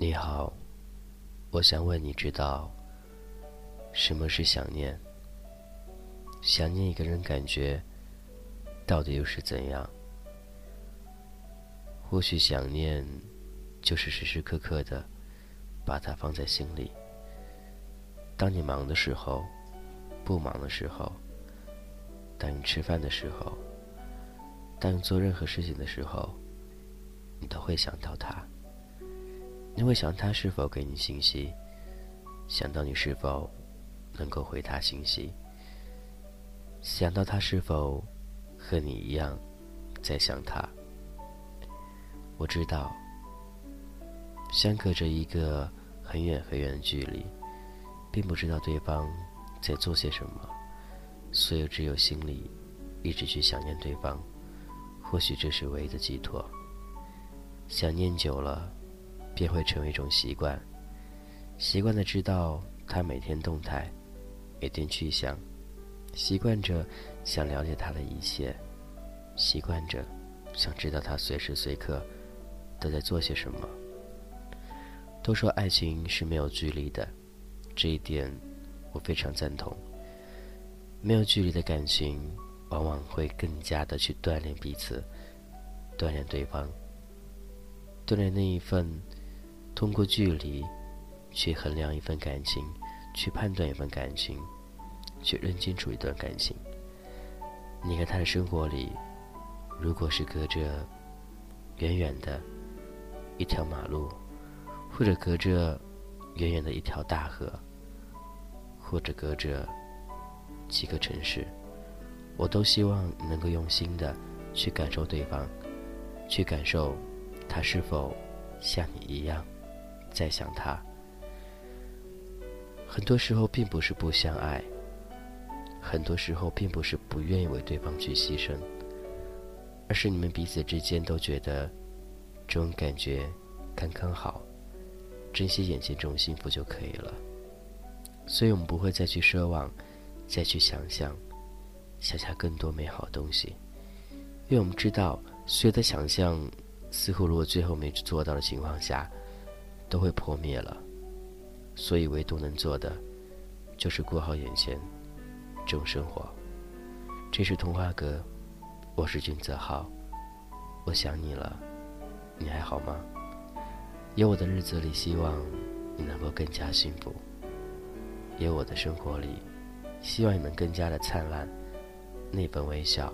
你好，我想问你知道什么是想念？想念一个人，感觉到底又是怎样？或许想念就是时时刻刻的把它放在心里。当你忙的时候，不忙的时候，当你吃饭的时候，当你做任何事情的时候，你都会想到他。你会想他是否给你信息，想到你是否能够回他信息，想到他是否和你一样在想他。我知道，相隔着一个很远很远的距离，并不知道对方在做些什么，所以只有心里一直去想念对方，或许这是唯一的寄托。想念久了。便会成为一种习惯，习惯的知道他每天动态，每天去想，习惯着想了解他的一切，习惯着想知道他随时随刻都在做些什么。都说爱情是没有距离的，这一点我非常赞同。没有距离的感情，往往会更加的去锻炼彼此，锻炼对方，锻炼那一份。通过距离，去衡量一份感情，去判断一份感情，去认清楚一段感情。你和他的生活里，如果是隔着远远的一条马路，或者隔着远远的一条大河，或者隔着几个城市，我都希望能够用心的去感受对方，去感受他是否像你一样。在想他，很多时候并不是不相爱，很多时候并不是不愿意为对方去牺牲，而是你们彼此之间都觉得这种感觉刚刚好，珍惜眼前这种幸福就可以了。所以我们不会再去奢望，再去想象，想象更多美好东西，因为我们知道，所有的想象似乎如果最后没做到的情况下。都会破灭了，所以唯独能做的，就是过好眼前这种生活。这是童话阁，我是君泽浩，我想你了，你还好吗？有我的日子里，希望你能够更加幸福；有我的生活里，希望你能更加的灿烂。那份微笑，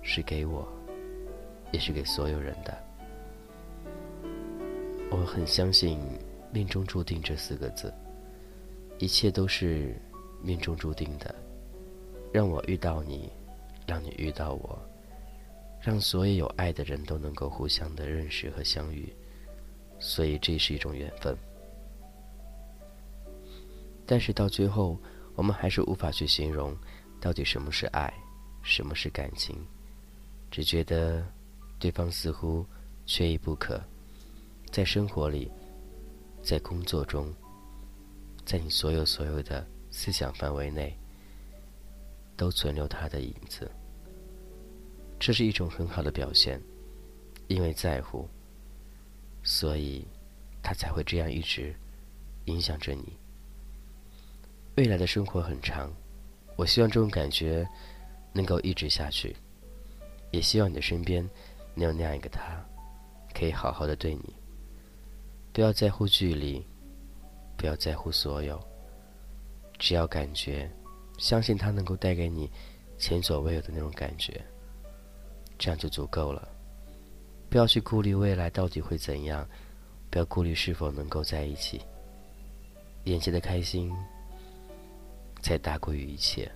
是给我，也是给所有人的。我很相信“命中注定”这四个字，一切都是命中注定的。让我遇到你，让你遇到我，让所有有爱的人都能够互相的认识和相遇，所以这是一种缘分。但是到最后，我们还是无法去形容到底什么是爱，什么是感情，只觉得对方似乎缺一不可。在生活里，在工作中，在你所有所有的思想范围内，都存留他的影子。这是一种很好的表现，因为在乎，所以他才会这样一直影响着你。未来的生活很长，我希望这种感觉能够一直下去，也希望你的身边能有那样一个他，可以好好的对你。不要在乎距离，不要在乎所有，只要感觉，相信他能够带给你前所未有的那种感觉，这样就足够了。不要去顾虑未来到底会怎样，不要顾虑是否能够在一起。眼前的开心，才大过于一切，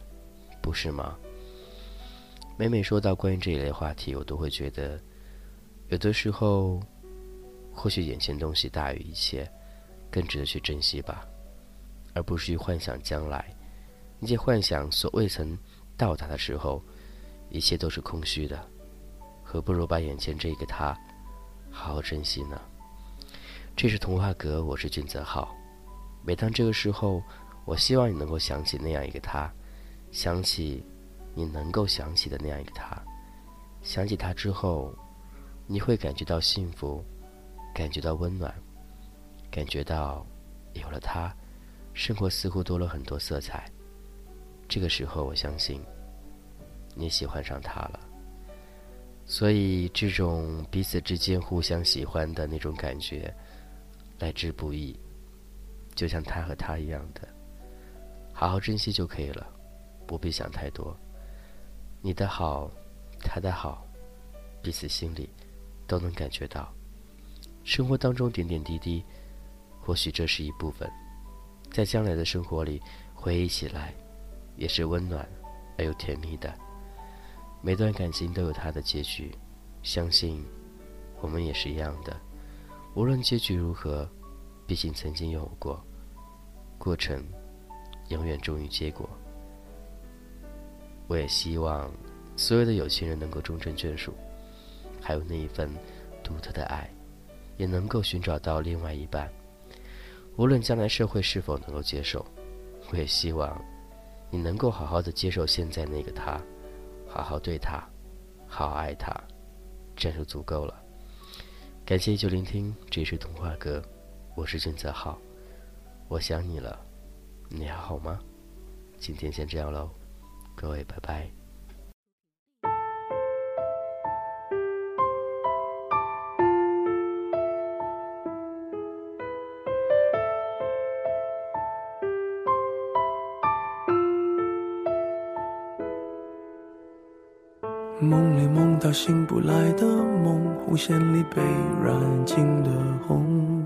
不是吗？每每说到关于这一类话题，我都会觉得，有的时候。或许眼前东西大于一切，更值得去珍惜吧，而不是去幻想将来。那些幻想所未曾到达的时候，一切都是空虚的，何不如把眼前这个他好好珍惜呢？这是童话阁，我是君泽浩。每当这个时候，我希望你能够想起那样一个他，想起你能够想起的那样一个他，想起他之后，你会感觉到幸福，感觉到温暖，感觉到有了他，生活似乎多了很多色彩。这个时候，我相信你喜欢上他了。所以，这种彼此之间互相喜欢的那种感觉，来之不易，就像他和他一样的。好好珍惜就可以了，不必想太多。你的好，他的好，彼此心里都能感觉到。生活当中点点滴滴，或许这是一部分，在将来的生活里回忆起来，也是温暖而又甜蜜的。每段感情都有它的结局，相信我们也是一样的。无论结局如何，毕竟曾经有过过程。永远忠于结果。我也希望所有的有情人能够终成眷属，还有那一份独特的爱，也能够寻找到另外一半。无论将来社会是否能够接受，我也希望你能够好好的接受现在那个他，好好对他，好好爱他，这样就足够了。感谢依旧聆听，这是童话歌，我是君泽浩，我想你了。你还好吗？今天先这样喽，各位拜拜。梦里梦到醒不来的梦，红线里被染尽的红。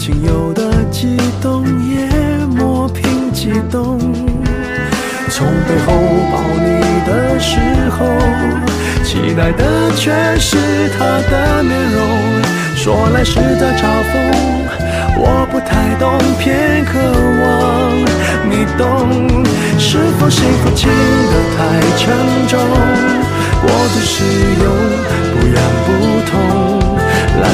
仅有的悸动，也磨平激动。从背后抱你的时候，期待的却是他的面容。说来是在嘲讽，我不太懂，偏渴望你懂。是否幸福轻得太沉重？过度使用，不痒不痛，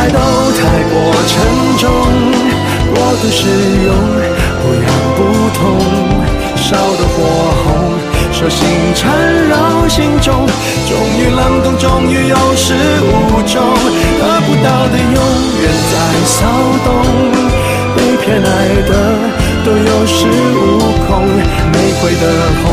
爱都太过沉重，过度使用，不痒不痛，烧得火红。手心缠绕心中，终于冷冻，终于有始无终，得不到的永远在骚动，被偏爱的都有恃无恐，玫瑰的红，